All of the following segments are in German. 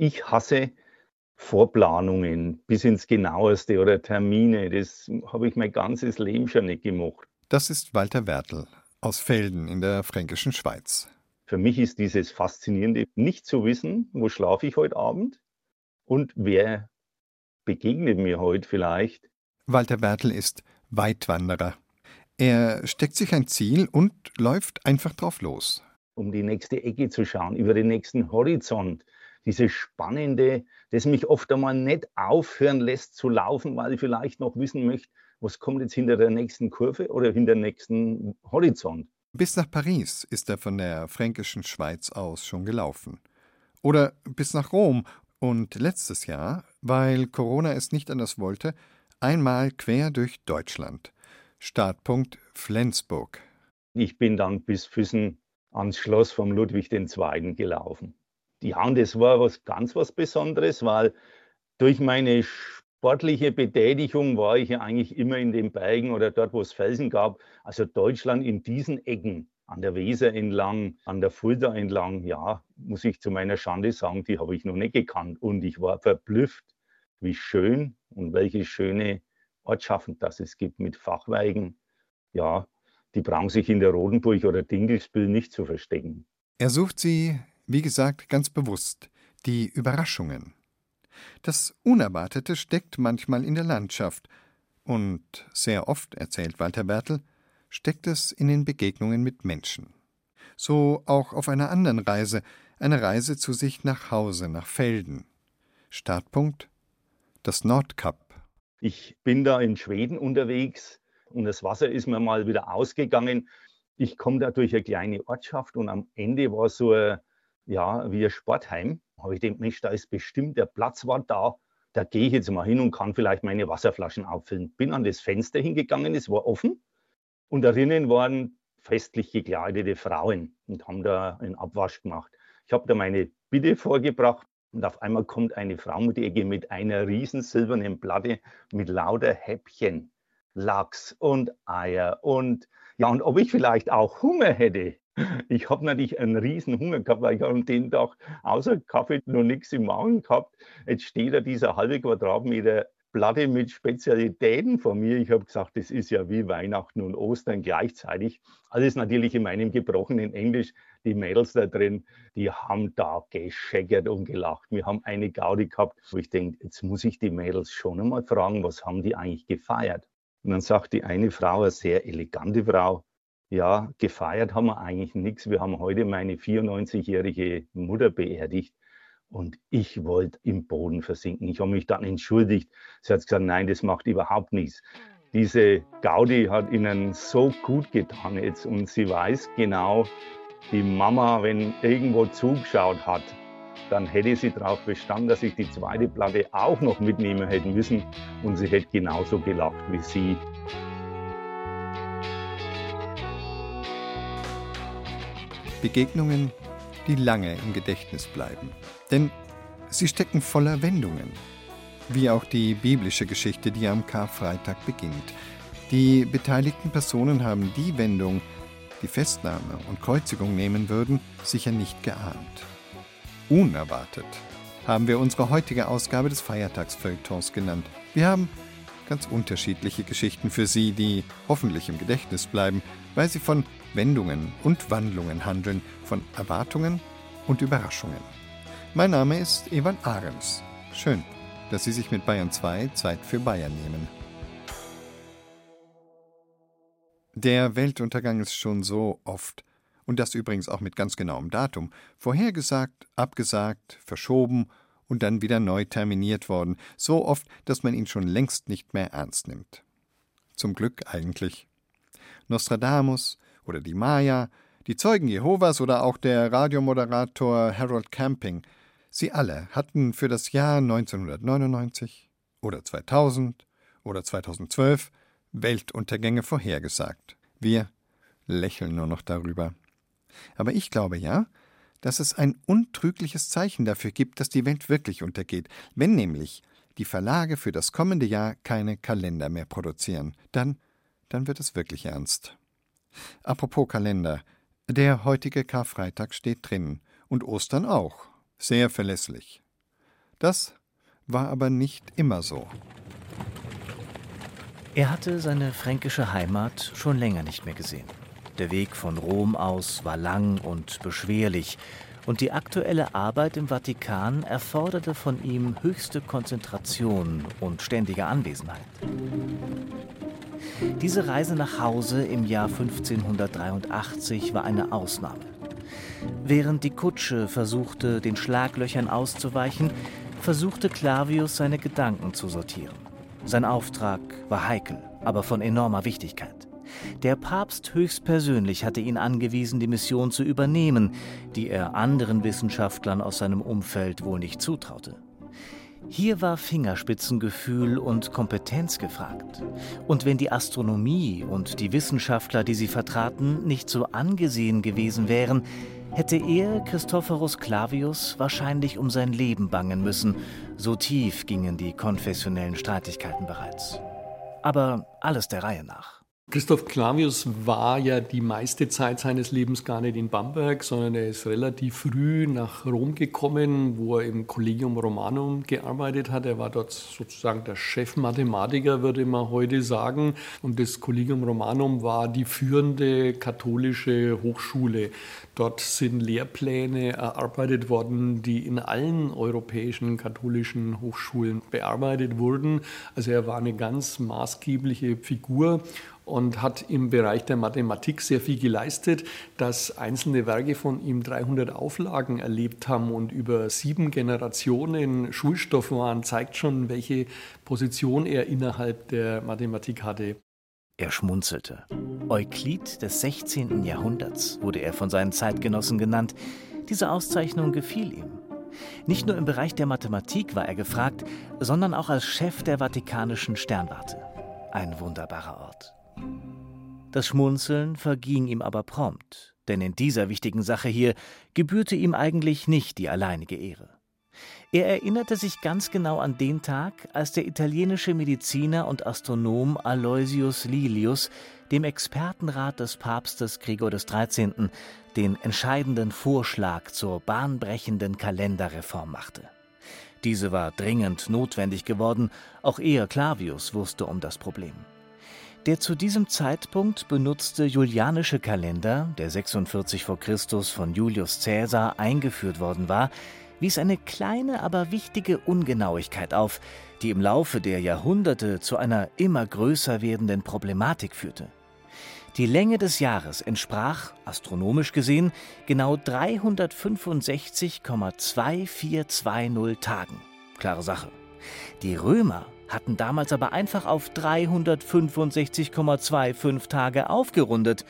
Ich hasse Vorplanungen bis ins Genaueste oder Termine. Das habe ich mein ganzes Leben schon nicht gemacht. Das ist Walter Wertel aus Felden in der fränkischen Schweiz. Für mich ist dieses Faszinierende, nicht zu wissen, wo schlafe ich heute Abend und wer begegnet mir heute vielleicht. Walter Wertel ist Weitwanderer. Er steckt sich ein Ziel und läuft einfach drauf los. Um die nächste Ecke zu schauen, über den nächsten Horizont. Dieses Spannende, das mich oft einmal nicht aufhören lässt zu laufen, weil ich vielleicht noch wissen möchte, was kommt jetzt hinter der nächsten Kurve oder hinter dem nächsten Horizont. Bis nach Paris ist er von der fränkischen Schweiz aus schon gelaufen. Oder bis nach Rom und letztes Jahr, weil Corona es nicht anders wollte, einmal quer durch Deutschland. Startpunkt Flensburg. Ich bin dann bis Füssen ans Schloss vom Ludwig II. gelaufen. Ja, und das war was ganz was Besonderes, weil durch meine sportliche Betätigung war ich ja eigentlich immer in den Bergen oder dort, wo es Felsen gab. Also Deutschland in diesen Ecken, an der Weser entlang, an der Fulda entlang, ja, muss ich zu meiner Schande sagen, die habe ich noch nicht gekannt. Und ich war verblüfft, wie schön und welche schöne Ortschaften das es gibt mit Fachweigen. Ja, die brauchen sich in der Rodenburg oder Dingelsbüll nicht zu verstecken. Er sucht sie, wie gesagt, ganz bewusst, die Überraschungen. Das Unerwartete steckt manchmal in der Landschaft, und sehr oft, erzählt Walter Bertel, steckt es in den Begegnungen mit Menschen. So auch auf einer anderen Reise, eine Reise zu sich nach Hause, nach Felden. Startpunkt das Nordkap. Ich bin da in Schweden unterwegs und das Wasser ist mir mal wieder ausgegangen. Ich komme da durch eine kleine Ortschaft und am Ende war so ein, ja, wie ein Sportheim. Habe ich gedacht, Mensch, da ist bestimmt der Platzwart da. Da gehe ich jetzt mal hin und kann vielleicht meine Wasserflaschen auffüllen. Bin an das Fenster hingegangen, es war offen und darinnen waren festlich gekleidete Frauen und haben da einen Abwasch gemacht. Ich habe da meine Bitte vorgebracht und auf einmal kommt eine Frau mit die Ecke mit einer riesen silbernen Platte mit lauter Häppchen, Lachs und Eier und ja, und ob ich vielleicht auch Hunger hätte. Ich habe natürlich einen riesen Hunger gehabt, weil ich an dem Tag außer Kaffee noch nichts im Magen gehabt. Jetzt steht da dieser halbe Quadratmeter Platte mit Spezialitäten von mir. Ich habe gesagt, das ist ja wie Weihnachten und Ostern gleichzeitig. Alles natürlich in meinem gebrochenen Englisch. Die Mädels da drin, die haben da gescheckert und gelacht. Wir haben eine Gaudi gehabt, wo ich denke, jetzt muss ich die Mädels schon einmal fragen, was haben die eigentlich gefeiert? Und dann sagt die eine Frau, eine sehr elegante Frau, ja, gefeiert haben wir eigentlich nichts. Wir haben heute meine 94-jährige Mutter beerdigt. Und ich wollte im Boden versinken. Ich habe mich dann entschuldigt. Sie hat gesagt, nein, das macht überhaupt nichts. Diese Gaudi hat ihnen so gut getan jetzt und sie weiß genau, die Mama, wenn irgendwo zugeschaut hat, dann hätte sie darauf bestanden, dass ich die zweite Platte auch noch mitnehmen hätte müssen und sie hätte genauso gelacht wie sie. Begegnungen, die lange im Gedächtnis bleiben. Denn sie stecken voller Wendungen. Wie auch die biblische Geschichte, die am Karfreitag beginnt. Die beteiligten Personen haben die Wendung, die Festnahme und Kreuzigung nehmen würden, sicher nicht geahnt. Unerwartet haben wir unsere heutige Ausgabe des Feiertagsfeuilletons genannt. Wir haben ganz unterschiedliche Geschichten für Sie, die hoffentlich im Gedächtnis bleiben, weil sie von Wendungen und Wandlungen handeln, von Erwartungen und Überraschungen. Mein Name ist Evan Ahrens. Schön, dass Sie sich mit Bayern 2 Zeit für Bayern nehmen. Der Weltuntergang ist schon so oft, und das übrigens auch mit ganz genauem Datum, vorhergesagt, abgesagt, verschoben und dann wieder neu terminiert worden, so oft, dass man ihn schon längst nicht mehr ernst nimmt. Zum Glück eigentlich. Nostradamus oder die Maya, die Zeugen Jehovas oder auch der Radiomoderator Harold Camping, sie alle hatten für das Jahr 1999 oder 2000 oder 2012 Weltuntergänge vorhergesagt. Wir lächeln nur noch darüber. Aber ich glaube ja, dass es ein untrügliches Zeichen dafür gibt, dass die Welt wirklich untergeht. Wenn nämlich die Verlage für das kommende Jahr keine Kalender mehr produzieren, dann, dann wird es wirklich ernst. Apropos Kalender. Der heutige Karfreitag steht drin. Und Ostern auch. Sehr verlässlich. Das war aber nicht immer so. Er hatte seine fränkische Heimat schon länger nicht mehr gesehen. Der Weg von Rom aus war lang und beschwerlich, und die aktuelle Arbeit im Vatikan erforderte von ihm höchste Konzentration und ständige Anwesenheit. Diese Reise nach Hause im Jahr 1583 war eine Ausnahme. Während die Kutsche versuchte, den Schlaglöchern auszuweichen, versuchte Clavius seine Gedanken zu sortieren. Sein Auftrag war heikel, aber von enormer Wichtigkeit. Der Papst höchstpersönlich hatte ihn angewiesen, die Mission zu übernehmen, die er anderen Wissenschaftlern aus seinem Umfeld wohl nicht zutraute. Hier war Fingerspitzengefühl und Kompetenz gefragt. Und wenn die Astronomie und die Wissenschaftler, die sie vertraten, nicht so angesehen gewesen wären, hätte er, Christophorus Clavius, wahrscheinlich um sein Leben bangen müssen, so tief gingen die konfessionellen Streitigkeiten bereits. Aber alles der Reihe nach. Christoph Clavius war ja die meiste Zeit seines Lebens gar nicht in Bamberg, sondern er ist relativ früh nach Rom gekommen, wo er im Collegium Romanum gearbeitet hat. Er war dort sozusagen der Chefmathematiker, würde man heute sagen. Und das Collegium Romanum war die führende katholische Hochschule. Dort sind Lehrpläne erarbeitet worden, die in allen europäischen katholischen Hochschulen bearbeitet wurden. Also er war eine ganz maßgebliche Figur und hat im Bereich der Mathematik sehr viel geleistet, dass einzelne Werke von ihm 300 Auflagen erlebt haben und über sieben Generationen Schulstoff waren, zeigt schon, welche Position er innerhalb der Mathematik hatte. Er schmunzelte. Euklid des 16. Jahrhunderts wurde er von seinen Zeitgenossen genannt. Diese Auszeichnung gefiel ihm. Nicht nur im Bereich der Mathematik war er gefragt, sondern auch als Chef der Vatikanischen Sternwarte. Ein wunderbarer Ort. Das Schmunzeln verging ihm aber prompt, denn in dieser wichtigen Sache hier gebührte ihm eigentlich nicht die alleinige Ehre. Er erinnerte sich ganz genau an den Tag, als der italienische Mediziner und Astronom Aloysius Lilius dem Expertenrat des Papstes Gregor XIII. den entscheidenden Vorschlag zur bahnbrechenden Kalenderreform machte. Diese war dringend notwendig geworden, auch er Clavius wusste um das Problem. Der zu diesem Zeitpunkt benutzte julianische Kalender, der 46 v. Chr. von Julius Caesar eingeführt worden war, wies eine kleine, aber wichtige Ungenauigkeit auf, die im Laufe der Jahrhunderte zu einer immer größer werdenden Problematik führte. Die Länge des Jahres entsprach, astronomisch gesehen, genau 365,2420 Tagen. Klare Sache. Die Römer hatten damals aber einfach auf 365,25 Tage aufgerundet.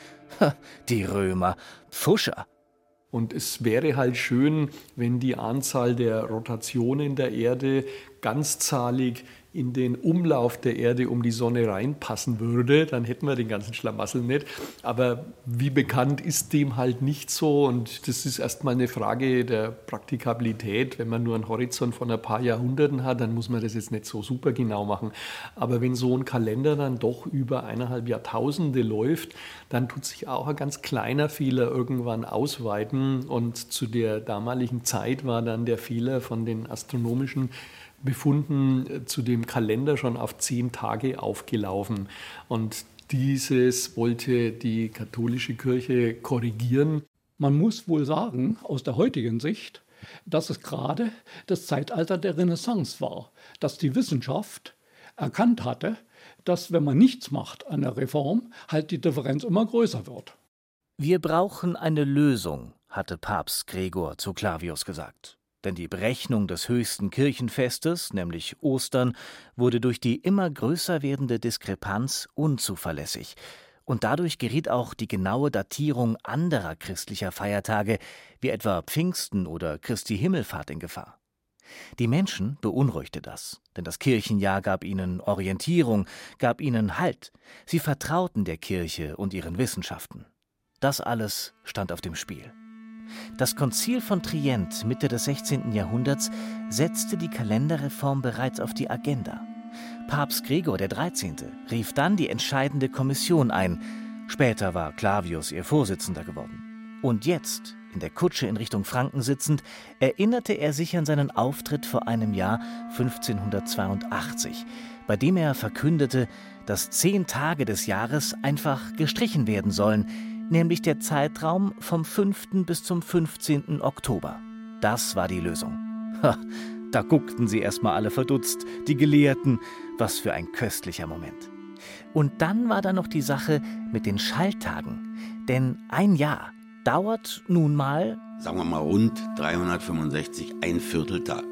Die Römer, Pfuscher. Und es wäre halt schön, wenn die Anzahl der Rotationen der Erde ganzzahlig in den Umlauf der Erde um die Sonne reinpassen würde, dann hätten wir den ganzen Schlamassel nicht. Aber wie bekannt ist dem halt nicht so und das ist erstmal eine Frage der Praktikabilität. Wenn man nur einen Horizont von ein paar Jahrhunderten hat, dann muss man das jetzt nicht so super genau machen. Aber wenn so ein Kalender dann doch über eineinhalb Jahrtausende läuft, dann tut sich auch ein ganz kleiner Fehler irgendwann ausweiten und zu der damaligen Zeit war dann der Fehler von den astronomischen Befunden zu dem Kalender schon auf zehn Tage aufgelaufen. Und dieses wollte die katholische Kirche korrigieren. Man muss wohl sagen, aus der heutigen Sicht, dass es gerade das Zeitalter der Renaissance war, dass die Wissenschaft erkannt hatte, dass wenn man nichts macht an der Reform, halt die Differenz immer größer wird. Wir brauchen eine Lösung, hatte Papst Gregor zu Clavius gesagt. Denn die Berechnung des höchsten Kirchenfestes, nämlich Ostern, wurde durch die immer größer werdende Diskrepanz unzuverlässig, und dadurch geriet auch die genaue Datierung anderer christlicher Feiertage, wie etwa Pfingsten oder Christi Himmelfahrt in Gefahr. Die Menschen beunruhigte das, denn das Kirchenjahr gab ihnen Orientierung, gab ihnen Halt, sie vertrauten der Kirche und ihren Wissenschaften. Das alles stand auf dem Spiel. Das Konzil von Trient Mitte des 16. Jahrhunderts setzte die Kalenderreform bereits auf die Agenda. Papst Gregor XIII. rief dann die entscheidende Kommission ein. Später war Clavius ihr Vorsitzender geworden. Und jetzt in der Kutsche in Richtung Franken sitzend, erinnerte er sich an seinen Auftritt vor einem Jahr 1582, bei dem er verkündete, dass zehn Tage des Jahres einfach gestrichen werden sollen, nämlich der Zeitraum vom 5. bis zum 15. Oktober. Das war die Lösung. Ha, da guckten sie erstmal alle verdutzt, die Gelehrten, was für ein köstlicher Moment. Und dann war da noch die Sache mit den Schalltagen. Denn ein Jahr dauert nun mal. Sagen wir mal rund 365, ein Vierteltag.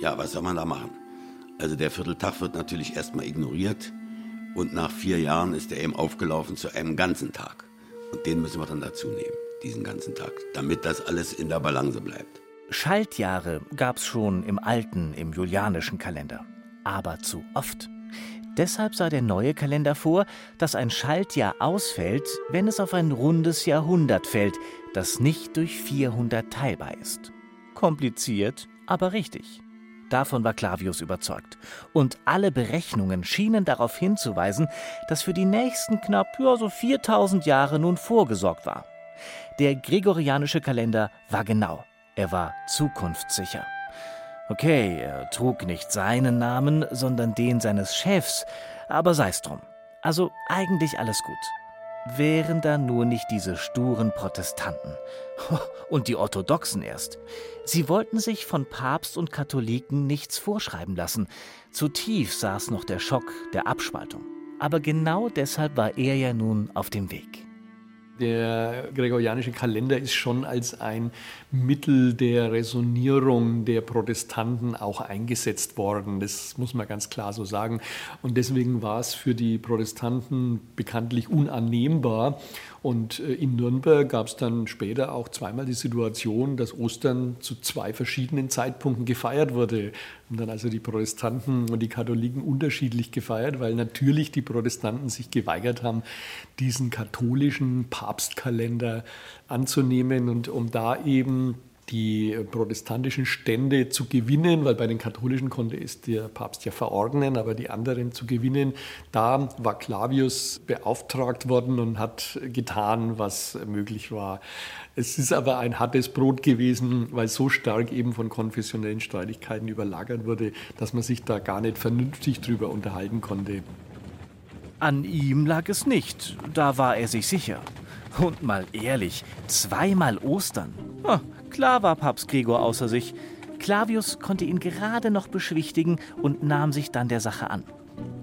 Ja, was soll man da machen? Also der Vierteltag wird natürlich erstmal ignoriert und nach vier Jahren ist er eben aufgelaufen zu einem ganzen Tag. Und den müssen wir dann dazu nehmen, diesen ganzen Tag, damit das alles in der Balance bleibt. Schaltjahre gab es schon im alten, im julianischen Kalender. Aber zu oft. Deshalb sah der neue Kalender vor, dass ein Schaltjahr ausfällt, wenn es auf ein rundes Jahrhundert fällt, das nicht durch 400 teilbar ist. Kompliziert, aber richtig. Davon war Clavius überzeugt. Und alle Berechnungen schienen darauf hinzuweisen, dass für die nächsten knapp ja, so 4000 Jahre nun vorgesorgt war. Der gregorianische Kalender war genau. Er war zukunftssicher. Okay, er trug nicht seinen Namen, sondern den seines Chefs, aber sei's drum. Also eigentlich alles gut. Wären da nur nicht diese sturen Protestanten. Und die Orthodoxen erst. Sie wollten sich von Papst und Katholiken nichts vorschreiben lassen. Zu tief saß noch der Schock der Abspaltung. Aber genau deshalb war er ja nun auf dem Weg. Der gregorianische Kalender ist schon als ein Mittel der Resonierung der Protestanten auch eingesetzt worden. Das muss man ganz klar so sagen. Und deswegen war es für die Protestanten bekanntlich unannehmbar. Und äh, in Nürnberg gab es dann später auch zweimal die Situation, dass Ostern zu zwei verschiedenen Zeitpunkten gefeiert wurde. Und dann also die Protestanten und die Katholiken unterschiedlich gefeiert, weil natürlich die Protestanten sich geweigert haben, diesen katholischen Papstkalender anzunehmen und um da eben die protestantischen Stände zu gewinnen, weil bei den katholischen konnte es der Papst ja verordnen, aber die anderen zu gewinnen, da war Clavius beauftragt worden und hat getan, was möglich war. Es ist aber ein hartes Brot gewesen, weil so stark eben von konfessionellen Streitigkeiten überlagert wurde, dass man sich da gar nicht vernünftig drüber unterhalten konnte. An ihm lag es nicht, da war er sich sicher. Und mal ehrlich, zweimal Ostern. klar war Papst Gregor außer sich. Clavius konnte ihn gerade noch beschwichtigen und nahm sich dann der Sache an.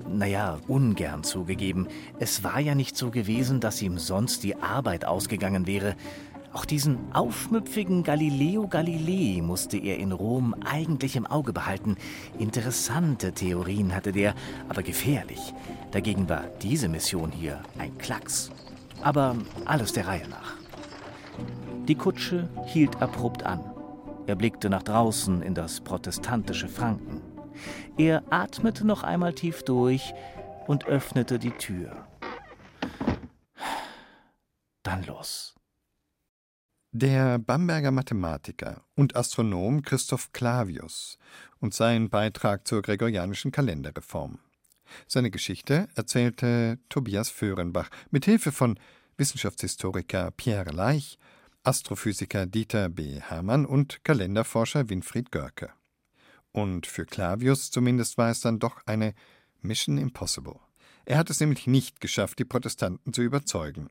Naja, ungern zugegeben. Es war ja nicht so gewesen, dass ihm sonst die Arbeit ausgegangen wäre. Auch diesen aufmüpfigen Galileo Galilei musste er in Rom eigentlich im Auge behalten. Interessante Theorien hatte der, aber gefährlich. Dagegen war diese Mission hier ein Klacks. Aber alles der Reihe nach. Die Kutsche hielt abrupt an. Er blickte nach draußen in das protestantische Franken. Er atmete noch einmal tief durch und öffnete die Tür. Dann los. Der Bamberger Mathematiker und Astronom Christoph Clavius und sein Beitrag zur gregorianischen Kalenderreform. Seine Geschichte erzählte Tobias Föhrenbach mit Hilfe von Wissenschaftshistoriker Pierre Leich, Astrophysiker Dieter B. Hermann und Kalenderforscher Winfried Görke. Und für Clavius zumindest war es dann doch eine Mission Impossible. Er hat es nämlich nicht geschafft, die Protestanten zu überzeugen.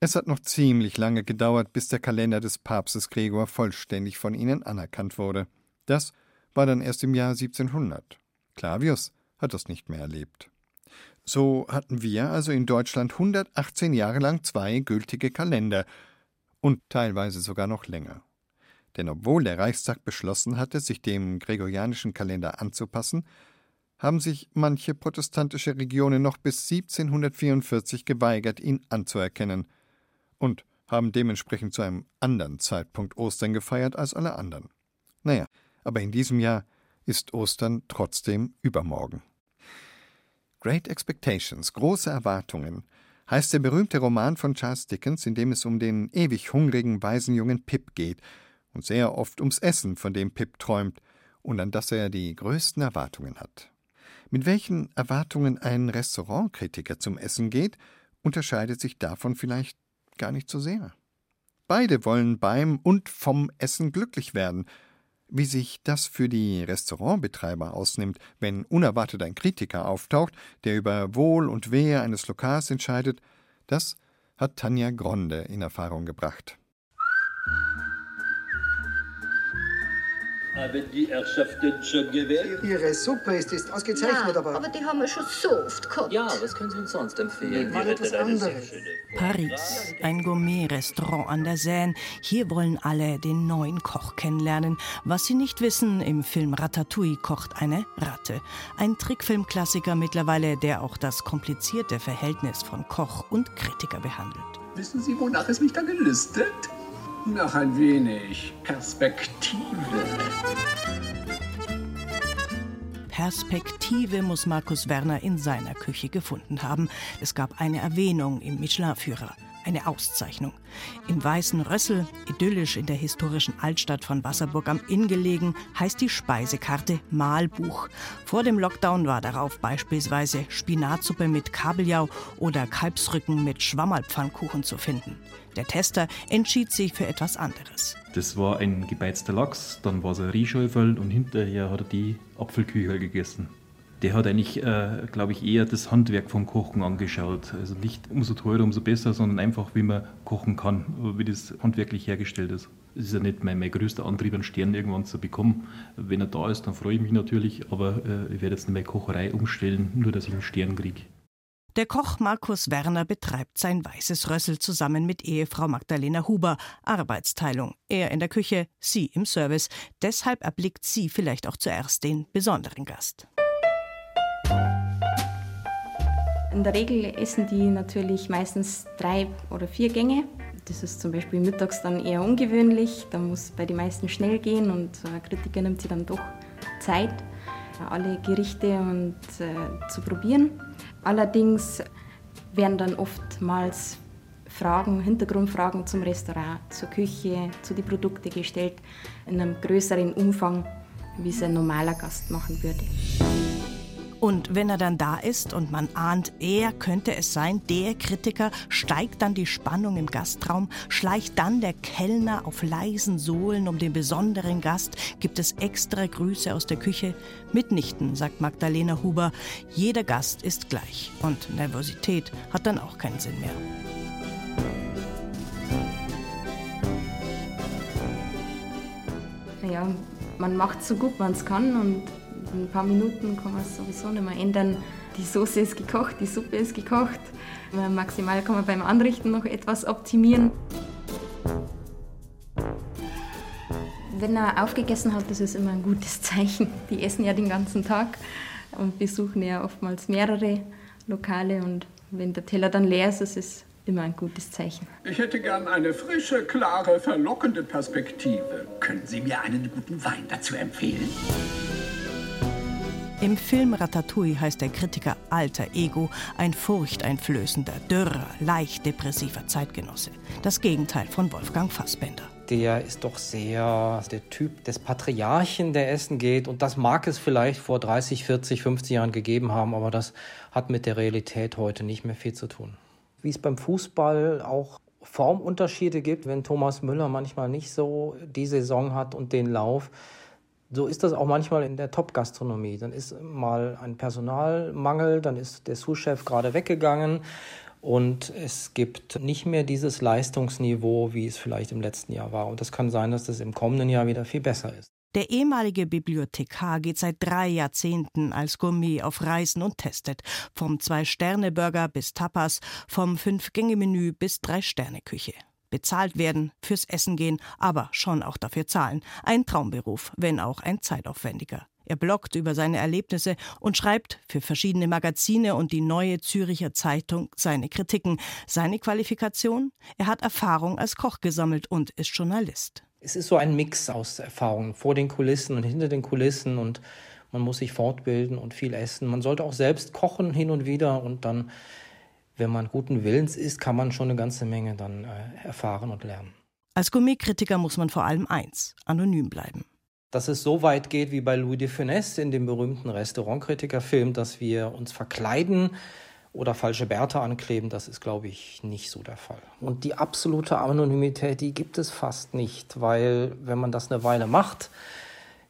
Es hat noch ziemlich lange gedauert, bis der Kalender des Papstes Gregor vollständig von ihnen anerkannt wurde. Das war dann erst im Jahr 1700. Clavius hat das nicht mehr erlebt. So hatten wir also in Deutschland 118 Jahre lang zwei gültige Kalender und teilweise sogar noch länger. Denn obwohl der Reichstag beschlossen hatte, sich dem gregorianischen Kalender anzupassen, haben sich manche protestantische Regionen noch bis 1744 geweigert, ihn anzuerkennen – und haben dementsprechend zu einem anderen Zeitpunkt Ostern gefeiert als alle anderen. Naja, aber in diesem Jahr ist Ostern trotzdem übermorgen. Great Expectations, große Erwartungen, heißt der berühmte Roman von Charles Dickens, in dem es um den ewig hungrigen Waisenjungen Pip geht und sehr oft ums Essen, von dem Pip träumt und an das er die größten Erwartungen hat. Mit welchen Erwartungen ein Restaurantkritiker zum Essen geht, unterscheidet sich davon vielleicht gar nicht so sehr. Beide wollen beim und vom Essen glücklich werden. Wie sich das für die Restaurantbetreiber ausnimmt, wenn unerwartet ein Kritiker auftaucht, der über Wohl und Wehe eines Lokals entscheidet, das hat Tanja Gronde in Erfahrung gebracht. Haben die Herrschaften schon gewählt? Ihre Suppe ist, ist ausgezeichnet, ja, aber... aber die haben wir schon so oft gehabt. Ja, was können Sie uns sonst empfehlen? Mal etwas anderes. Paris, ein Gourmet-Restaurant an der Seine. Hier wollen alle den neuen Koch kennenlernen. Was sie nicht wissen, im Film Ratatouille kocht eine Ratte. Ein Trickfilmklassiker mittlerweile, der auch das komplizierte Verhältnis von Koch und Kritiker behandelt. Wissen Sie, wonach es mich da gelüstet? Nach ein wenig Perspektive. Perspektive muss Markus Werner in seiner Küche gefunden haben. Es gab eine Erwähnung im Michelin-Führer eine Auszeichnung. Im Weißen Rössel, idyllisch in der historischen Altstadt von Wasserburg am Inn gelegen, heißt die Speisekarte Mahlbuch. Vor dem Lockdown war darauf beispielsweise Spinatsuppe mit Kabeljau oder Kalbsrücken mit Schwammerlpfannkuchen zu finden. Der Tester entschied sich für etwas anderes. Das war ein gebeizter Lachs, dann war es ein Rieschäufel und hinterher hat er die Apfelküchel gegessen der hat eigentlich, äh, glaube ich, eher das Handwerk vom Kochen angeschaut. Also nicht umso teurer, umso besser, sondern einfach, wie man kochen kann, wie das handwerklich hergestellt ist. Es ist ja nicht mein, mein größter Antrieb, einen Stern irgendwann zu bekommen. Wenn er da ist, dann freue ich mich natürlich, aber äh, ich werde jetzt nicht meine Kocherei umstellen, nur dass ich einen Stern kriege. Der Koch Markus Werner betreibt sein weißes Rössel zusammen mit Ehefrau Magdalena Huber. Arbeitsteilung. Er in der Küche, sie im Service. Deshalb erblickt sie vielleicht auch zuerst den besonderen Gast. In der Regel essen die natürlich meistens drei oder vier Gänge. Das ist zum Beispiel mittags dann eher ungewöhnlich. Da muss bei den meisten schnell gehen und ein Kritiker nimmt sich dann doch Zeit, alle Gerichte und, äh, zu probieren. Allerdings werden dann oftmals Fragen, Hintergrundfragen zum Restaurant, zur Küche, zu den Produkten gestellt, in einem größeren Umfang, wie es ein normaler Gast machen würde. Und wenn er dann da ist und man ahnt, er könnte es sein, der Kritiker, steigt dann die Spannung im Gastraum, schleicht dann der Kellner auf leisen Sohlen um den besonderen Gast, gibt es extra Grüße aus der Küche. Mitnichten, sagt Magdalena Huber, jeder Gast ist gleich und Nervosität hat dann auch keinen Sinn mehr. Ja, man macht so gut man es kann und in ein paar Minuten kann man es sowieso nicht mehr ändern. Die Soße ist gekocht, die Suppe ist gekocht. Maximal kann man beim Anrichten noch etwas optimieren. Wenn er aufgegessen hat, das ist immer ein gutes Zeichen. Die essen ja den ganzen Tag und besuchen ja oftmals mehrere Lokale. Und wenn der Teller dann leer ist, ist es immer ein gutes Zeichen. Ich hätte gern eine frische, klare, verlockende Perspektive. Können Sie mir einen guten Wein dazu empfehlen? Im Film Ratatouille heißt der Kritiker Alter Ego ein furchteinflößender, dürrer, leicht depressiver Zeitgenosse. Das Gegenteil von Wolfgang Fassbender. Der ist doch sehr der Typ des Patriarchen, der essen geht. Und das mag es vielleicht vor 30, 40, 50 Jahren gegeben haben, aber das hat mit der Realität heute nicht mehr viel zu tun. Wie es beim Fußball auch Formunterschiede gibt, wenn Thomas Müller manchmal nicht so die Saison hat und den Lauf, so ist das auch manchmal in der Top-Gastronomie. Dann ist mal ein Personalmangel, dann ist der Sous-Chef gerade weggegangen und es gibt nicht mehr dieses Leistungsniveau, wie es vielleicht im letzten Jahr war. Und das kann sein, dass das im kommenden Jahr wieder viel besser ist. Der ehemalige Bibliothekar geht seit drei Jahrzehnten als Gourmet auf Reisen und testet. Vom Zwei-Sterne-Burger bis Tapas, vom Fünf-Gänge-Menü bis Drei-Sterne-Küche bezahlt werden, fürs Essen gehen, aber schon auch dafür zahlen. Ein Traumberuf, wenn auch ein zeitaufwendiger. Er bloggt über seine Erlebnisse und schreibt für verschiedene Magazine und die Neue Züricher Zeitung seine Kritiken. Seine Qualifikation? Er hat Erfahrung als Koch gesammelt und ist Journalist. Es ist so ein Mix aus Erfahrungen vor den Kulissen und hinter den Kulissen und man muss sich fortbilden und viel essen. Man sollte auch selbst kochen hin und wieder und dann wenn man guten Willens ist, kann man schon eine ganze Menge dann äh, erfahren und lernen. Als Gourmetkritiker muss man vor allem eins, anonym bleiben. Dass es so weit geht wie bei Louis de Funès in dem berühmten Restaurantkritikerfilm, dass wir uns verkleiden oder falsche Bärte ankleben, das ist, glaube ich, nicht so der Fall. Und die absolute Anonymität, die gibt es fast nicht, weil wenn man das eine Weile macht,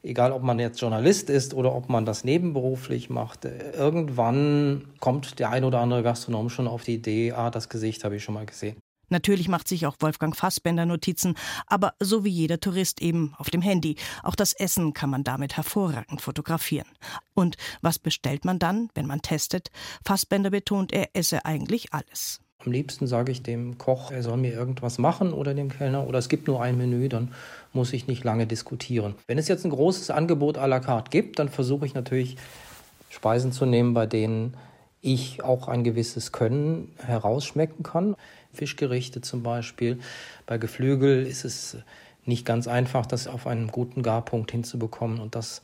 egal ob man jetzt Journalist ist oder ob man das nebenberuflich macht, irgendwann kommt der ein oder andere Gastronom schon auf die Idee, ah, das Gesicht habe ich schon mal gesehen. Natürlich macht sich auch Wolfgang Fassbender Notizen, aber so wie jeder Tourist eben auf dem Handy. Auch das Essen kann man damit hervorragend fotografieren. Und was bestellt man dann, wenn man testet? Fassbender betont, er esse eigentlich alles. Am liebsten sage ich dem Koch, er soll mir irgendwas machen oder dem Kellner oder es gibt nur ein Menü, dann muss ich nicht lange diskutieren. Wenn es jetzt ein großes Angebot à la carte gibt, dann versuche ich natürlich Speisen zu nehmen, bei denen ich auch ein gewisses Können herausschmecken kann. Fischgerichte zum Beispiel. Bei Geflügel ist es nicht ganz einfach, das auf einen guten Garpunkt hinzubekommen. Und das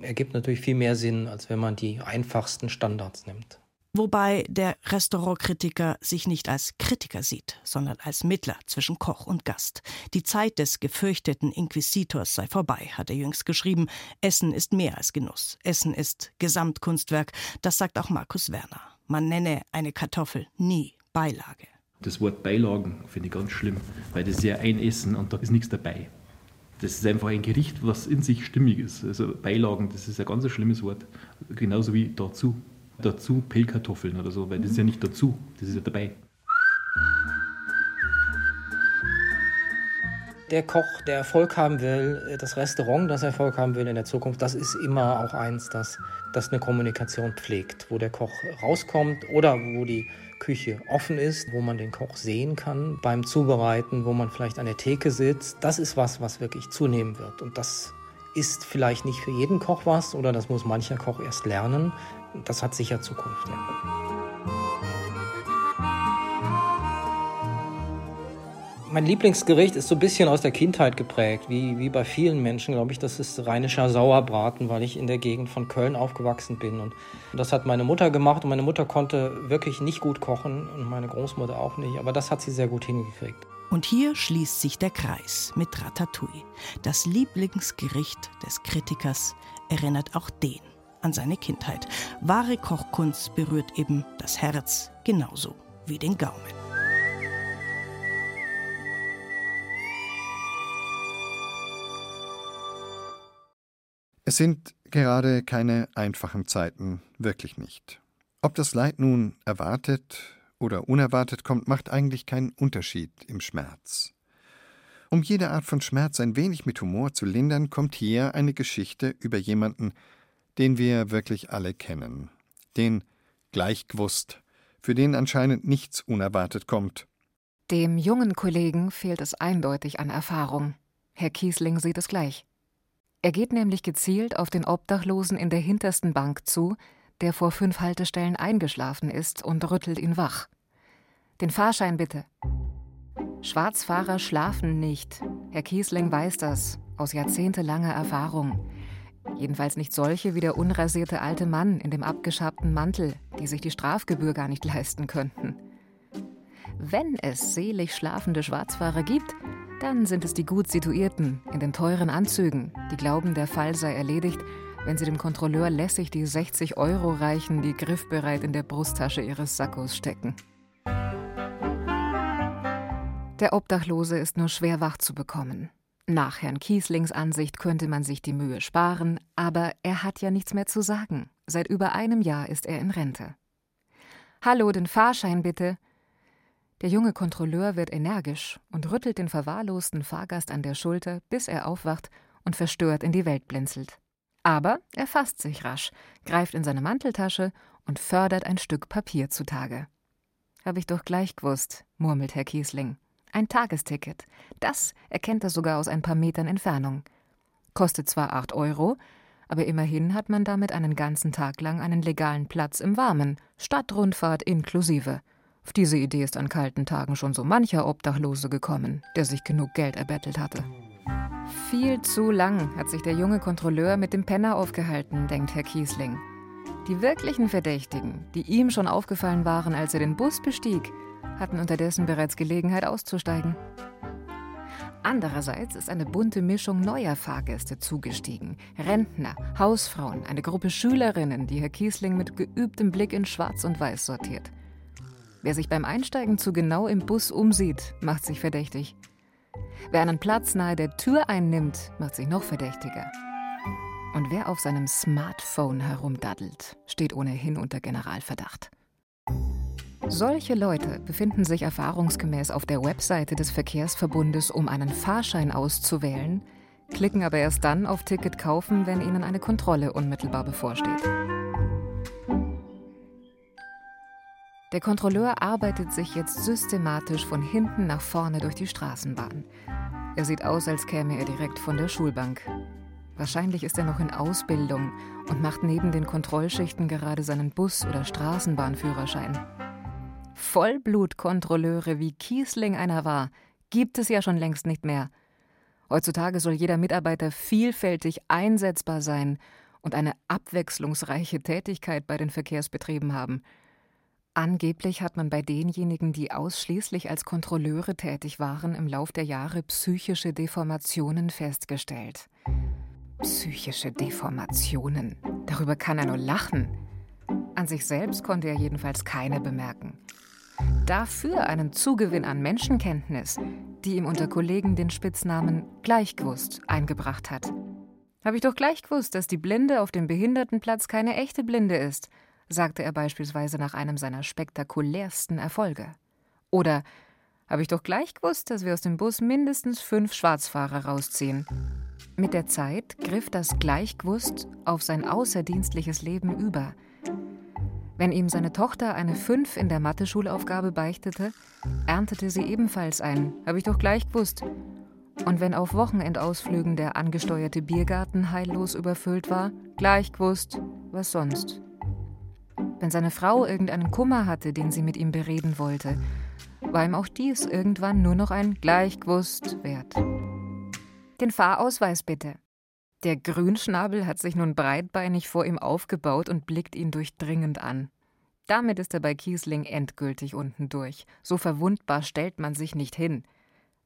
ergibt natürlich viel mehr Sinn, als wenn man die einfachsten Standards nimmt. Wobei der Restaurantkritiker sich nicht als Kritiker sieht, sondern als Mittler zwischen Koch und Gast. Die Zeit des gefürchteten Inquisitors sei vorbei, hat er jüngst geschrieben. Essen ist mehr als Genuss. Essen ist Gesamtkunstwerk. Das sagt auch Markus Werner. Man nenne eine Kartoffel nie Beilage. Das Wort Beilagen finde ich ganz schlimm, weil das ist ja ein Essen und da ist nichts dabei. Das ist einfach ein Gericht, was in sich stimmig ist. Also Beilagen, das ist ein ganz schlimmes Wort. Genauso wie dazu. Dazu Pellkartoffeln oder so, weil das ist ja nicht dazu, das ist ja dabei. der Koch, der Erfolg haben will, das Restaurant, das Erfolg haben will in der Zukunft, das ist immer auch eins, das, das eine Kommunikation pflegt, wo der Koch rauskommt oder wo die Küche offen ist, wo man den Koch sehen kann beim Zubereiten, wo man vielleicht an der Theke sitzt. Das ist was, was wirklich zunehmen wird. Und das ist vielleicht nicht für jeden Koch was oder das muss mancher Koch erst lernen. Das hat sicher Zukunft. Ja. Mein Lieblingsgericht ist so ein bisschen aus der Kindheit geprägt, wie, wie bei vielen Menschen, glaube ich. Das ist rheinischer Sauerbraten, weil ich in der Gegend von Köln aufgewachsen bin. Und das hat meine Mutter gemacht und meine Mutter konnte wirklich nicht gut kochen und meine Großmutter auch nicht. Aber das hat sie sehr gut hingekriegt. Und hier schließt sich der Kreis mit Ratatouille. Das Lieblingsgericht des Kritikers erinnert auch den an seine Kindheit. Wahre Kochkunst berührt eben das Herz genauso wie den Gaumen. Es sind gerade keine einfachen Zeiten, wirklich nicht. Ob das Leid nun erwartet oder unerwartet kommt, macht eigentlich keinen Unterschied im Schmerz. Um jede Art von Schmerz ein wenig mit Humor zu lindern, kommt hier eine Geschichte über jemanden, den wir wirklich alle kennen. Den Gleichgewusst, für den anscheinend nichts unerwartet kommt. Dem jungen Kollegen fehlt es eindeutig an Erfahrung. Herr Kiesling sieht es gleich. Er geht nämlich gezielt auf den Obdachlosen in der hintersten Bank zu, der vor fünf Haltestellen eingeschlafen ist, und rüttelt ihn wach. Den Fahrschein bitte. Schwarzfahrer schlafen nicht. Herr Kiesling weiß das, aus jahrzehntelanger Erfahrung. Jedenfalls nicht solche wie der unrasierte alte Mann in dem abgeschabten Mantel, die sich die Strafgebühr gar nicht leisten könnten. Wenn es selig schlafende Schwarzfahrer gibt, dann sind es die gut situierten, in den teuren Anzügen, die glauben, der Fall sei erledigt, wenn sie dem Kontrolleur lässig die 60 Euro reichen, die griffbereit in der Brusttasche ihres Sackos stecken. Der Obdachlose ist nur schwer wach zu bekommen. Nach Herrn Kieslings Ansicht könnte man sich die Mühe sparen, aber er hat ja nichts mehr zu sagen. Seit über einem Jahr ist er in Rente. Hallo, den Fahrschein bitte, der junge Kontrolleur wird energisch und rüttelt den verwahrlosten Fahrgast an der Schulter, bis er aufwacht und verstört in die Welt blinzelt. Aber er fasst sich rasch, greift in seine Manteltasche und fördert ein Stück Papier zutage. Hab ich doch gleich gewusst, murmelt Herr Kiesling. Ein Tagesticket. Das erkennt er sogar aus ein paar Metern Entfernung. Kostet zwar acht Euro, aber immerhin hat man damit einen ganzen Tag lang einen legalen Platz im Warmen, Stadtrundfahrt inklusive. Auf diese Idee ist an kalten Tagen schon so mancher Obdachlose gekommen, der sich genug Geld erbettelt hatte. Viel zu lang hat sich der junge Kontrolleur mit dem Penner aufgehalten, denkt Herr Kiesling. Die wirklichen Verdächtigen, die ihm schon aufgefallen waren, als er den Bus bestieg, hatten unterdessen bereits Gelegenheit auszusteigen. Andererseits ist eine bunte Mischung neuer Fahrgäste zugestiegen. Rentner, Hausfrauen, eine Gruppe Schülerinnen, die Herr Kiesling mit geübtem Blick in Schwarz und Weiß sortiert. Wer sich beim Einsteigen zu genau im Bus umsieht, macht sich verdächtig. Wer einen Platz nahe der Tür einnimmt, macht sich noch verdächtiger. Und wer auf seinem Smartphone herumdaddelt, steht ohnehin unter Generalverdacht. Solche Leute befinden sich erfahrungsgemäß auf der Webseite des Verkehrsverbundes, um einen Fahrschein auszuwählen, klicken aber erst dann auf Ticket kaufen, wenn ihnen eine Kontrolle unmittelbar bevorsteht. Der Kontrolleur arbeitet sich jetzt systematisch von hinten nach vorne durch die Straßenbahn. Er sieht aus, als käme er direkt von der Schulbank. Wahrscheinlich ist er noch in Ausbildung und macht neben den Kontrollschichten gerade seinen Bus- oder Straßenbahnführerschein. Vollblutkontrolleure, wie Kiesling einer war, gibt es ja schon längst nicht mehr. Heutzutage soll jeder Mitarbeiter vielfältig einsetzbar sein und eine abwechslungsreiche Tätigkeit bei den Verkehrsbetrieben haben. Angeblich hat man bei denjenigen, die ausschließlich als Kontrolleure tätig waren, im Lauf der Jahre psychische Deformationen festgestellt. Psychische Deformationen. Darüber kann er nur lachen. An sich selbst konnte er jedenfalls keine bemerken. Dafür einen Zugewinn an Menschenkenntnis, die ihm unter Kollegen den Spitznamen Gleichgewusst eingebracht hat. Habe ich doch gleich gewusst, dass die Blinde auf dem Behindertenplatz keine echte Blinde ist, sagte er beispielsweise nach einem seiner spektakulärsten Erfolge. Oder habe ich doch gleich gewusst, dass wir aus dem Bus mindestens fünf Schwarzfahrer rausziehen. Mit der Zeit griff das Gleichgewusst auf sein außerdienstliches Leben über. Wenn ihm seine Tochter eine Fünf in der Mathe-Schulaufgabe beichtete, erntete sie ebenfalls ein, habe ich doch gleich gewusst. Und wenn auf Wochenendausflügen der angesteuerte Biergarten heillos überfüllt war, gleich gewusst, was sonst. Wenn seine Frau irgendeinen Kummer hatte, den sie mit ihm bereden wollte, war ihm auch dies irgendwann nur noch ein Gleichgewusst wert. Den Fahrausweis bitte. Der Grünschnabel hat sich nun breitbeinig vor ihm aufgebaut und blickt ihn durchdringend an. Damit ist er bei Kiesling endgültig unten durch. So verwundbar stellt man sich nicht hin.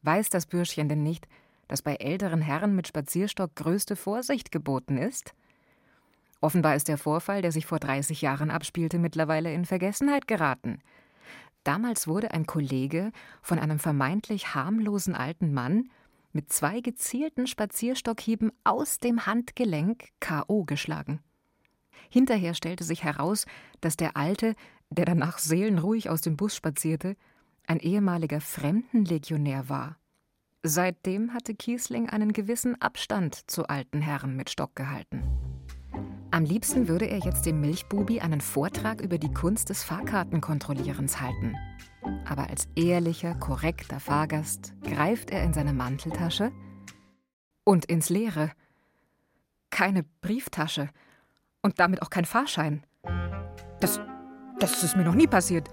Weiß das Bürschchen denn nicht, dass bei älteren Herren mit Spazierstock größte Vorsicht geboten ist? Offenbar ist der Vorfall, der sich vor 30 Jahren abspielte, mittlerweile in Vergessenheit geraten. Damals wurde ein Kollege von einem vermeintlich harmlosen alten Mann mit zwei gezielten Spazierstockhieben aus dem Handgelenk K.O. geschlagen. Hinterher stellte sich heraus, dass der Alte, der danach seelenruhig aus dem Bus spazierte, ein ehemaliger Fremdenlegionär war. Seitdem hatte Kiesling einen gewissen Abstand zu alten Herren mit Stock gehalten. Am liebsten würde er jetzt dem Milchbubi einen Vortrag über die Kunst des Fahrkartenkontrollierens halten. Aber als ehrlicher, korrekter Fahrgast greift er in seine Manteltasche und ins Leere. Keine Brieftasche und damit auch kein Fahrschein. Das, das ist mir noch nie passiert.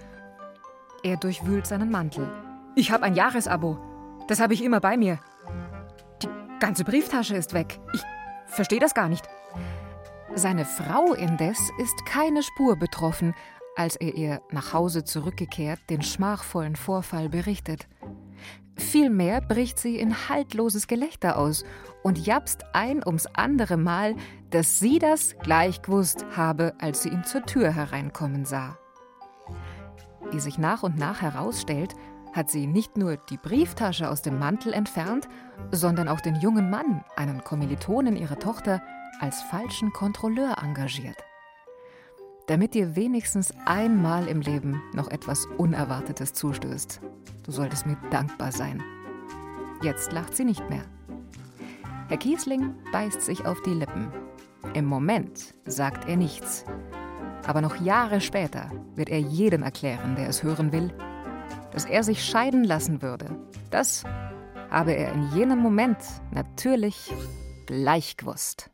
Er durchwühlt seinen Mantel. Ich habe ein Jahresabo. Das habe ich immer bei mir. Die ganze Brieftasche ist weg. Ich verstehe das gar nicht. Seine Frau indes ist keine Spur betroffen, als er ihr nach Hause zurückgekehrt den schmachvollen Vorfall berichtet. Vielmehr bricht sie in haltloses Gelächter aus und japst ein ums andere Mal, dass sie das gleich gewusst habe, als sie ihn zur Tür hereinkommen sah. Wie sich nach und nach herausstellt, hat sie nicht nur die Brieftasche aus dem Mantel entfernt, sondern auch den jungen Mann, einen Kommilitonen ihrer Tochter, als falschen Kontrolleur engagiert. Damit dir wenigstens einmal im Leben noch etwas Unerwartetes zustößt. Du solltest mir dankbar sein. Jetzt lacht sie nicht mehr. Herr Kiesling beißt sich auf die Lippen. Im Moment sagt er nichts. Aber noch Jahre später wird er jedem erklären, der es hören will, dass er sich scheiden lassen würde. Das habe er in jenem Moment natürlich gleich gewusst.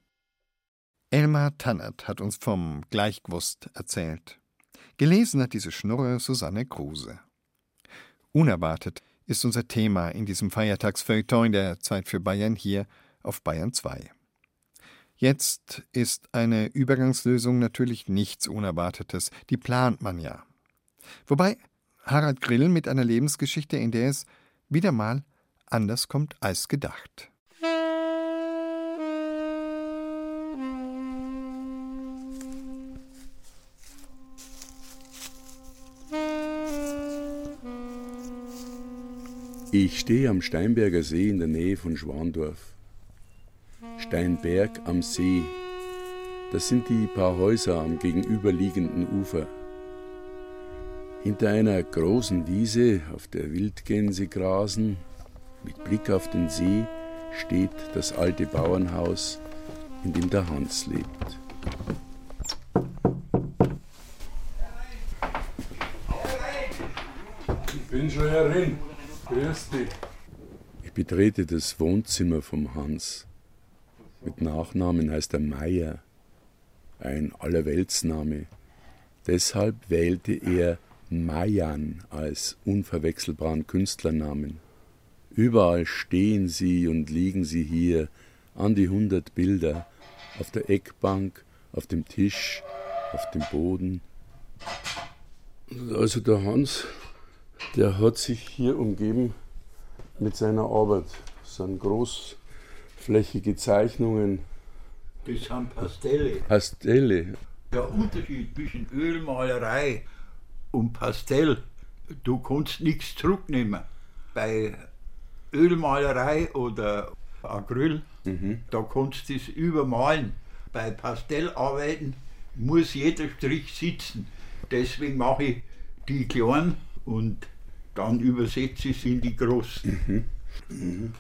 Elmar Tannert hat uns vom Gleichgewusst erzählt. Gelesen hat diese Schnurre Susanne Kruse. Unerwartet ist unser Thema in diesem Feiertagsfeuilleton der Zeit für Bayern hier auf Bayern 2. Jetzt ist eine Übergangslösung natürlich nichts Unerwartetes, die plant man ja. Wobei Harald Grill mit einer Lebensgeschichte, in der es wieder mal anders kommt als gedacht. Ich stehe am Steinberger See in der Nähe von Schwandorf. Steinberg am See. Das sind die paar Häuser am gegenüberliegenden Ufer. Hinter einer großen Wiese, auf der Wildgänse grasen, mit Blick auf den See, steht das alte Bauernhaus, in dem der Hans lebt. Ich bin schon herin. Grüß dich. Ich betrete das Wohnzimmer vom Hans. Mit Nachnamen heißt er Meier, ein Allerweltsname. Deshalb wählte er Mayan als unverwechselbaren Künstlernamen. Überall stehen sie und liegen sie hier, an die hundert Bilder, auf der Eckbank, auf dem Tisch, auf dem Boden. Also der Hans, der hat sich hier umgeben mit seiner Arbeit. Das sind großflächige Zeichnungen. Das sind Pastelle. Pastelle. Der Unterschied zwischen Ölmalerei und Pastell, du kannst nichts zurücknehmen. Bei Ölmalerei oder Acryl, mhm. da kannst du es übermalen. Bei Pastellarbeiten muss jeder Strich sitzen. Deswegen mache ich die kleinen und dann übersetze sie in die großen. Mhm. Mhm.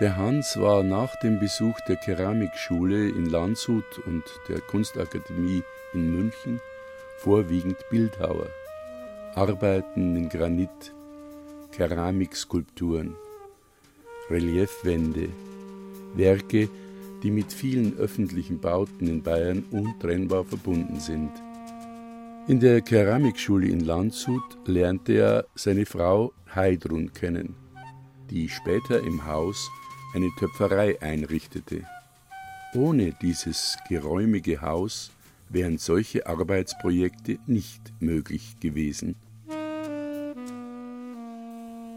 Der Hans war nach dem Besuch der Keramikschule in Landshut und der Kunstakademie in München vorwiegend Bildhauer. Arbeiten in Granit, Keramikskulpturen, Reliefwände, Werke, die mit vielen öffentlichen Bauten in Bayern untrennbar verbunden sind. In der Keramikschule in Landshut lernte er seine Frau Heidrun kennen, die später im Haus eine Töpferei einrichtete. Ohne dieses geräumige Haus wären solche Arbeitsprojekte nicht möglich gewesen.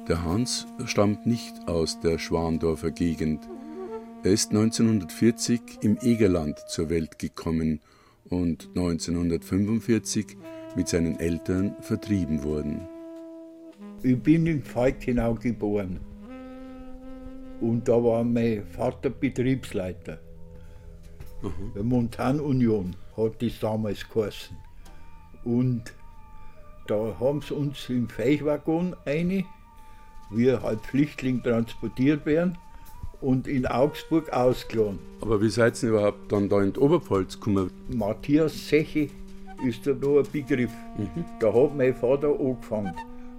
Der Hans stammt nicht aus der Schwandorfer Gegend. Er ist 1940 im Egerland zur Welt gekommen und 1945 mit seinen Eltern vertrieben worden. Ich bin in Falkenau geboren und da war mein Vater Betriebsleiter. Mhm. Der Montanunion hat das damals geheißen. Und da haben sie uns im Feichwaggon eine, wir halt Flüchtling transportiert werden und in Augsburg ausgeladen. Aber wie seid ihr überhaupt dann da in die Oberpfalz gekommen? Matthias Seche ist da noch ein Begriff. Mhm. Da hat mein Vater angefangen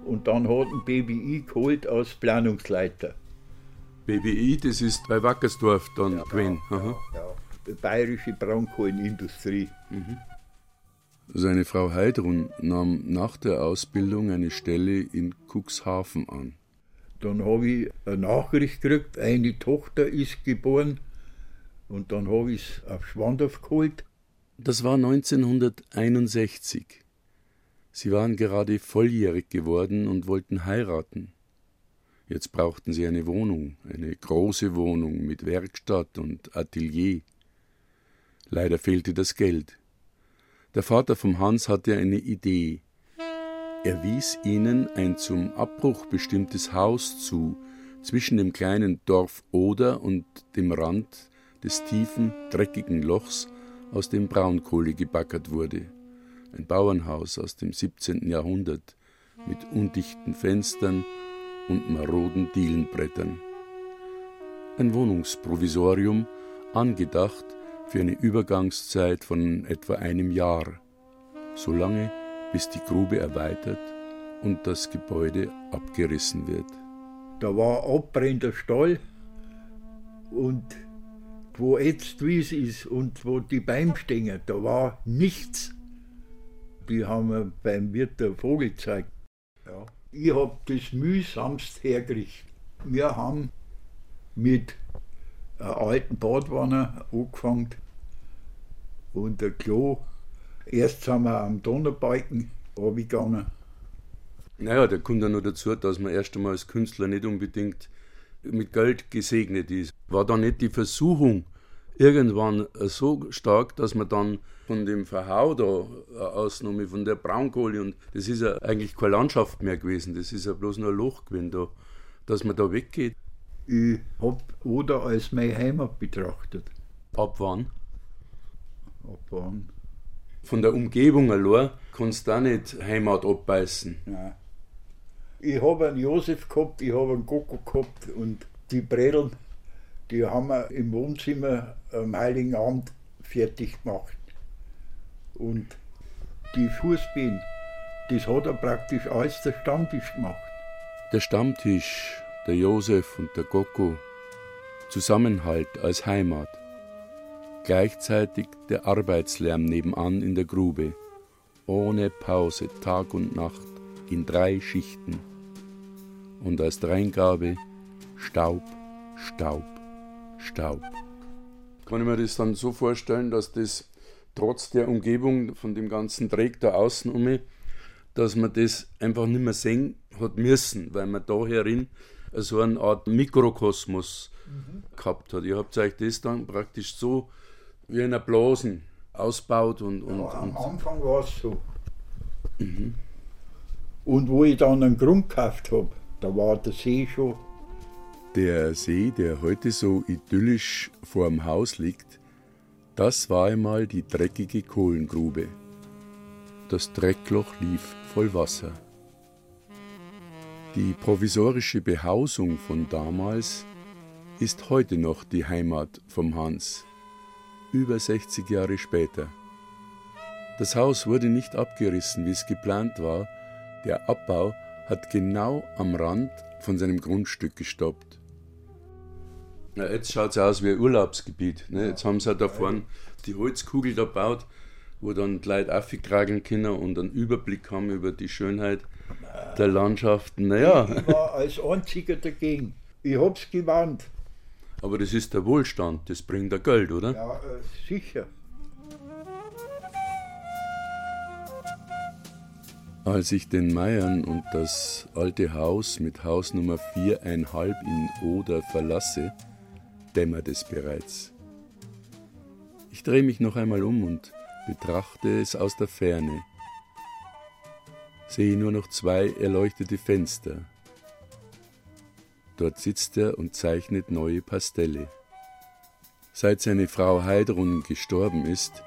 und dann hat ein BBI geholt als Planungsleiter. BBI, das ist bei Wackersdorf dann ja, gewesen. Ja, ja, ja. Bayerische Braunkohlenindustrie. Mhm. Seine Frau Heidrun nahm nach der Ausbildung eine Stelle in Cuxhaven an. Dann habe ich eine Nachricht gekriegt, eine Tochter ist geboren und dann habe ich es auf Schwandorf geholt. Das war 1961. Sie waren gerade volljährig geworden und wollten heiraten. Jetzt brauchten sie eine Wohnung, eine große Wohnung mit Werkstatt und Atelier. Leider fehlte das Geld. Der Vater vom Hans hatte eine Idee. Er wies ihnen ein zum Abbruch bestimmtes Haus zu, zwischen dem kleinen Dorf Oder und dem Rand des tiefen, dreckigen Lochs, aus dem Braunkohle gebackert wurde. Ein Bauernhaus aus dem 17. Jahrhundert mit undichten Fenstern und maroden Dielenbrettern. Ein Wohnungsprovisorium, angedacht für eine Übergangszeit von etwa einem Jahr, solange bis die Grube erweitert und das Gebäude abgerissen wird. Da war abbrennender Stall und wo jetzt Wies ist und wo die Bäume stehen, da war nichts. Die haben wir beim Wirt der Vogel gezeigt. Ja. Ich habe das mühsamst hergerichtet. Wir haben mit einer alten Badwanne angefangen und der Klo. Erst sind wir am Donnerbalken runtergegangen. Naja, da kommt ja noch dazu, dass man erst einmal als Künstler nicht unbedingt mit Geld gesegnet ist. War da nicht die Versuchung irgendwann so stark, dass man dann von dem Verhau da äh, ausgenommen, von der Braunkohle, und das ist ja eigentlich keine Landschaft mehr gewesen, das ist ja bloß nur ein Loch gewesen da, dass man da weggeht. Ich habe Oder als meine Heimat betrachtet. Ab wann? Ab wann? Von der Umgebung allein kannst du auch nicht Heimat abbeißen. Nein. Ich habe einen Josef gehabt, ich habe einen Koko gehabt und die Bredeln, die haben wir im Wohnzimmer am Heiligen Abend fertig gemacht. Und die Fußbein, das hat er praktisch alles der Stammtisch gemacht. Der Stammtisch, der Josef und der Koko, Zusammenhalt als Heimat. Gleichzeitig der Arbeitslärm nebenan in der Grube, ohne Pause Tag und Nacht in drei Schichten. Und als Dreingabe Staub, Staub, Staub. Kann ich mir das dann so vorstellen, dass das trotz der Umgebung von dem ganzen Dreck da außen um mich, dass man das einfach nicht mehr sehen hat müssen, weil man da herin so eine Art Mikrokosmos mhm. gehabt hat. Ihr habt euch das dann praktisch so wie in einer Blasen ausbaut und. und, ja, am und Anfang war es so. Mhm. Und wo ich dann einen Grund gekauft habe, da war der See schon. Der See, der heute so idyllisch vor dem Haus liegt, das war einmal die dreckige Kohlengrube. Das Dreckloch lief voll Wasser. Die provisorische Behausung von damals ist heute noch die Heimat vom Hans, über 60 Jahre später. Das Haus wurde nicht abgerissen, wie es geplant war, der Abbau hat genau am Rand von seinem Grundstück gestoppt. Na, jetzt schaut es aus wie ein Urlaubsgebiet. Ne? Jetzt haben sie da vorne die Holzkugel da gebaut, wo dann die Leute aufgetragen können und einen Überblick haben über die Schönheit der Landschaften. Naja. Ich war als einziger dagegen. Ich hab's gewarnt. Aber das ist der Wohlstand, das bringt der Geld, oder? Ja, äh, sicher. Als ich den Meiern und das alte Haus mit Haus Nummer 4,5 in Oder verlasse, dämmert es bereits. Ich drehe mich noch einmal um und betrachte es aus der Ferne sehe nur noch zwei erleuchtete Fenster. Dort sitzt er und zeichnet neue Pastelle. Seit seine Frau Heidrun gestorben ist,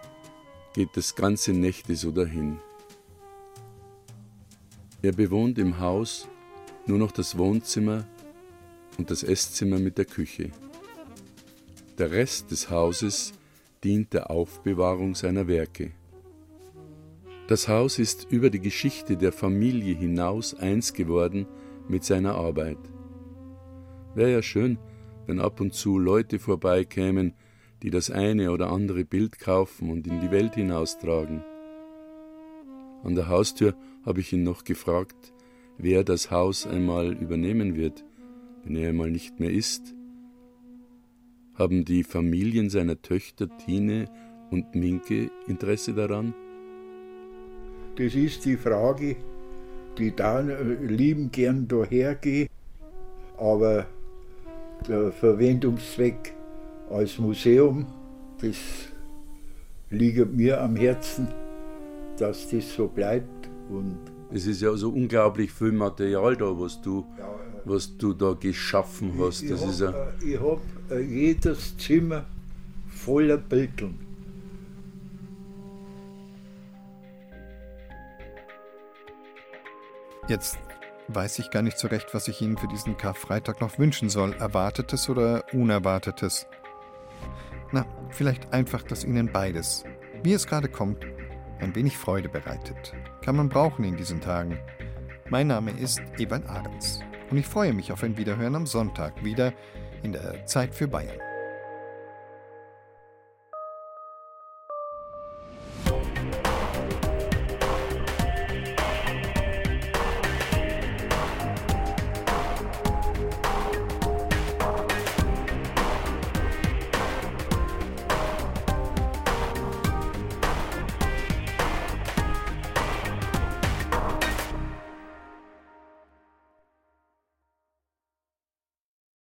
geht das ganze Nächte so dahin. Er bewohnt im Haus nur noch das Wohnzimmer und das Esszimmer mit der Küche. Der Rest des Hauses dient der Aufbewahrung seiner Werke. Das Haus ist über die Geschichte der Familie hinaus eins geworden mit seiner Arbeit. Wäre ja schön, wenn ab und zu Leute vorbeikämen, die das eine oder andere Bild kaufen und in die Welt hinaustragen. An der Haustür habe ich ihn noch gefragt, wer das Haus einmal übernehmen wird, wenn er einmal nicht mehr ist. Haben die Familien seiner Töchter Tine und Minke Interesse daran? Das ist die Frage, die da lieben gern dahergehe, aber der Verwendungszweck als Museum, das liegt mir am Herzen, dass das so bleibt. Und es ist ja so unglaublich viel Material da, was du, was du da geschaffen hast. Ich, das ich ist ja habe äh, jedes Zimmer voller Bildern. Jetzt weiß ich gar nicht so recht, was ich Ihnen für diesen Karfreitag noch wünschen soll. Erwartetes oder Unerwartetes? Na, vielleicht einfach, dass Ihnen beides, wie es gerade kommt, ein wenig Freude bereitet. Kann man brauchen in diesen Tagen. Mein Name ist Ewald Ahrens und ich freue mich auf ein Wiederhören am Sonntag wieder in der Zeit für Bayern.